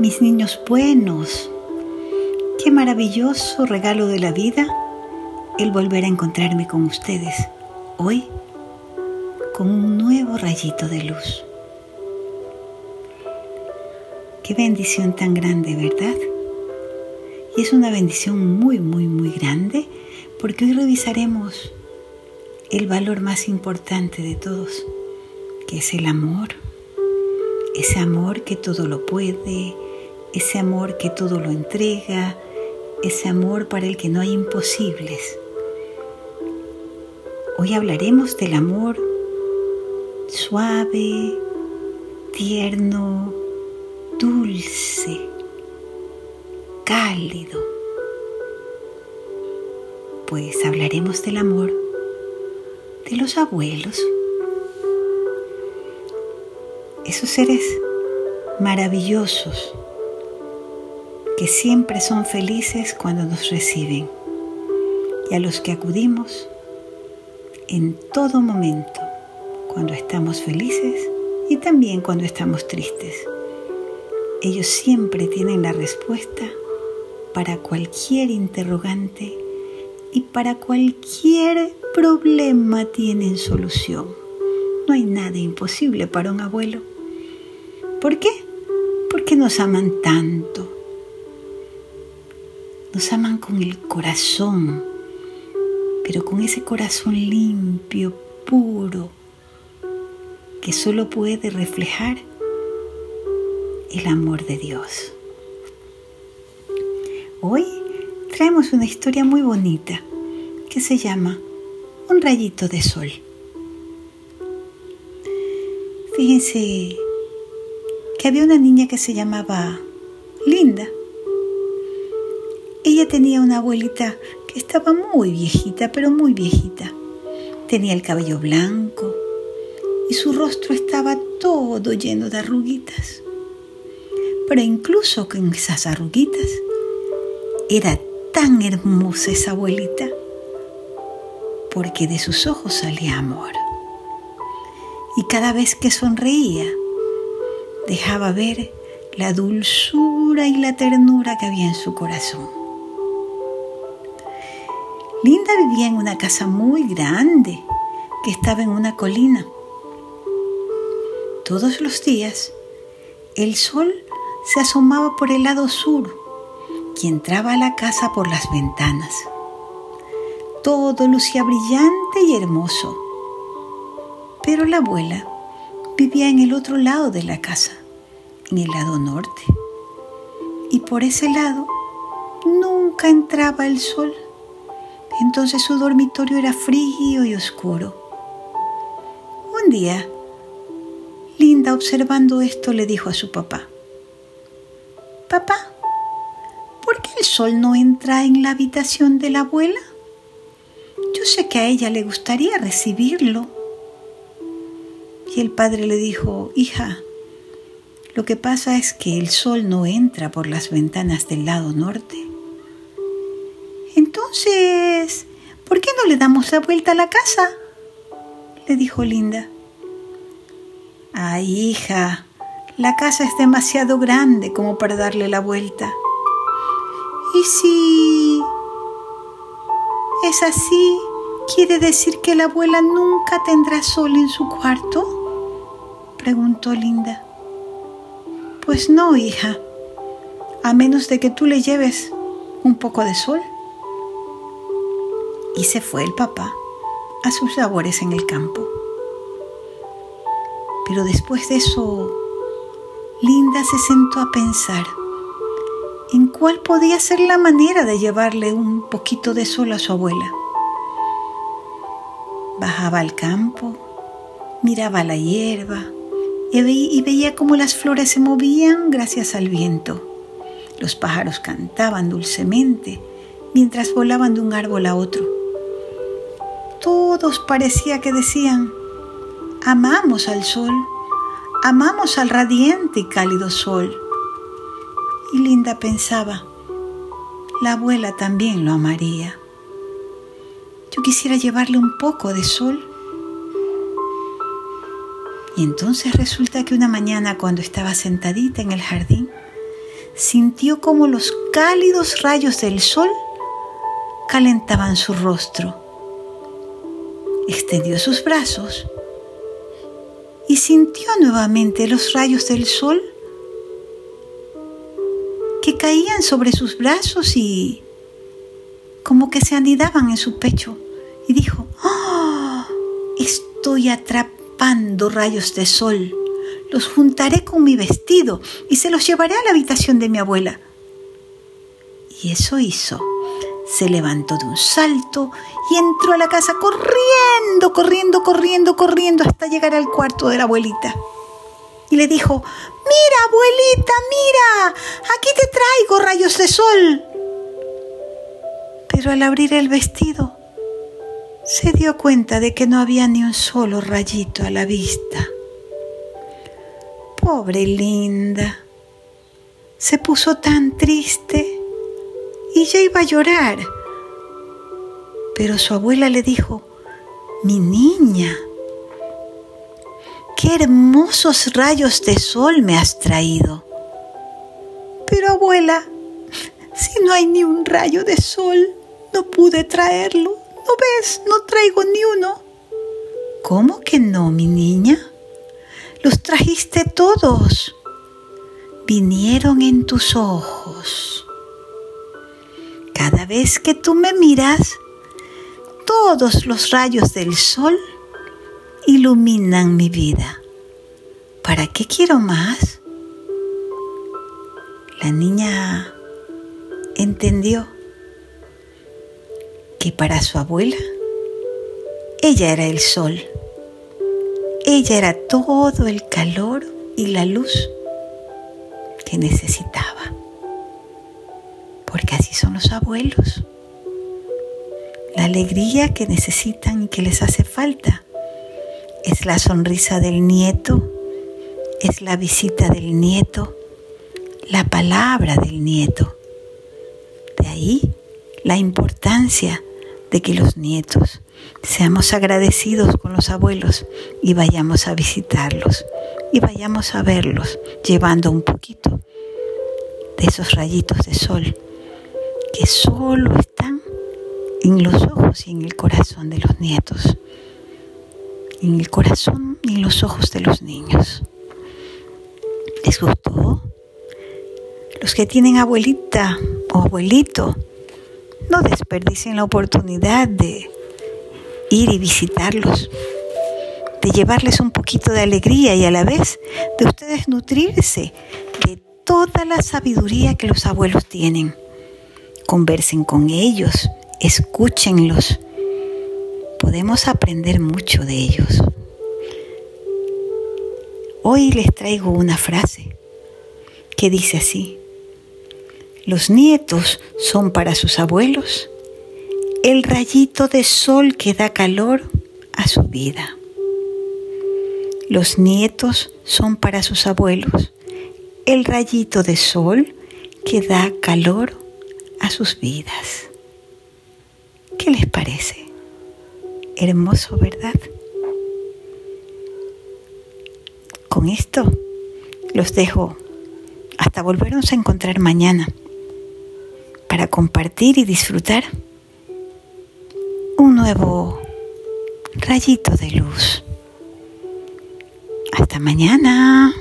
mis niños buenos. Qué maravilloso regalo de la vida el volver a encontrarme con ustedes hoy con un nuevo rayito de luz. Qué bendición tan grande, ¿verdad? Y es una bendición muy, muy, muy grande porque hoy revisaremos el valor más importante de todos, que es el amor. Ese amor que todo lo puede, ese amor que todo lo entrega, ese amor para el que no hay imposibles. Hoy hablaremos del amor suave, tierno, dulce, cálido. Pues hablaremos del amor de los abuelos. Esos seres maravillosos que siempre son felices cuando nos reciben y a los que acudimos en todo momento, cuando estamos felices y también cuando estamos tristes. Ellos siempre tienen la respuesta para cualquier interrogante y para cualquier problema tienen solución. No hay nada imposible para un abuelo. ¿Por qué? Porque nos aman tanto. Aman con el corazón pero con ese corazón limpio, puro, que solo puede reflejar el amor de Dios. Hoy traemos una historia muy bonita que se llama Un rayito de sol. Fíjense que había una niña que se llamaba Linda. Tenía una abuelita que estaba muy viejita, pero muy viejita. Tenía el cabello blanco y su rostro estaba todo lleno de arruguitas. Pero incluso con esas arruguitas, era tan hermosa esa abuelita, porque de sus ojos salía amor. Y cada vez que sonreía, dejaba ver la dulzura y la ternura que había en su corazón. Linda vivía en una casa muy grande que estaba en una colina. Todos los días el sol se asomaba por el lado sur y entraba a la casa por las ventanas. Todo lucía brillante y hermoso. Pero la abuela vivía en el otro lado de la casa, en el lado norte. Y por ese lado nunca entraba el sol. Entonces su dormitorio era frío y oscuro. Un día, Linda observando esto le dijo a su papá, Papá, ¿por qué el sol no entra en la habitación de la abuela? Yo sé que a ella le gustaría recibirlo. Y el padre le dijo, hija, lo que pasa es que el sol no entra por las ventanas del lado norte. Entonces, ¿por qué no le damos la vuelta a la casa? le dijo Linda. Ay, hija, la casa es demasiado grande como para darle la vuelta. ¿Y si es así? ¿Quiere decir que la abuela nunca tendrá sol en su cuarto? preguntó Linda. Pues no, hija, a menos de que tú le lleves un poco de sol y se fue el papá a sus labores en el campo. Pero después de eso, Linda se sentó a pensar en cuál podía ser la manera de llevarle un poquito de sol a su abuela. Bajaba al campo, miraba la hierba y veía cómo las flores se movían gracias al viento. Los pájaros cantaban dulcemente mientras volaban de un árbol a otro todos parecía que decían, amamos al sol, amamos al radiante y cálido sol. Y Linda pensaba, la abuela también lo amaría. Yo quisiera llevarle un poco de sol. Y entonces resulta que una mañana cuando estaba sentadita en el jardín, sintió como los cálidos rayos del sol calentaban su rostro. Extendió sus brazos y sintió nuevamente los rayos del sol que caían sobre sus brazos y como que se anidaban en su pecho. Y dijo, ¡Oh! Estoy atrapando rayos de sol los juntaré con mi vestido y se los llevaré a la habitación de mi abuela. Y eso hizo. Se levantó de un salto y entró a la casa corriendo, corriendo, corriendo, corriendo hasta llegar al cuarto de la abuelita. Y le dijo, mira, abuelita, mira, aquí te traigo rayos de sol. Pero al abrir el vestido, se dio cuenta de que no había ni un solo rayito a la vista. Pobre Linda. Se puso tan triste y ya iba a llorar. Pero su abuela le dijo, mi niña, qué hermosos rayos de sol me has traído. Pero abuela, si no hay ni un rayo de sol, no pude traerlo. ¿No ves? No traigo ni uno. ¿Cómo que no, mi niña? los trajiste todos, vinieron en tus ojos. Cada vez que tú me miras, todos los rayos del sol iluminan mi vida. ¿Para qué quiero más? La niña entendió que para su abuela ella era el sol ella era todo el calor y la luz que necesitaba. Así son los abuelos. La alegría que necesitan y que les hace falta es la sonrisa del nieto, es la visita del nieto, la palabra del nieto. De ahí la importancia de que los nietos seamos agradecidos con los abuelos y vayamos a visitarlos y vayamos a verlos llevando un poquito de esos rayitos de sol que solo están en los ojos y en el corazón de los nietos, en el corazón y en los ojos de los niños. ¿Les gustó? Los que tienen abuelita o abuelito, no desperdicien la oportunidad de ir y visitarlos, de llevarles un poquito de alegría y a la vez de ustedes nutrirse de toda la sabiduría que los abuelos tienen. Conversen con ellos, escúchenlos. Podemos aprender mucho de ellos. Hoy les traigo una frase que dice así, los nietos son para sus abuelos el rayito de sol que da calor a su vida. Los nietos son para sus abuelos el rayito de sol que da calor a sus vidas. ¿Qué les parece? Hermoso, ¿verdad? Con esto los dejo hasta volvernos a encontrar mañana para compartir y disfrutar un nuevo rayito de luz. Hasta mañana.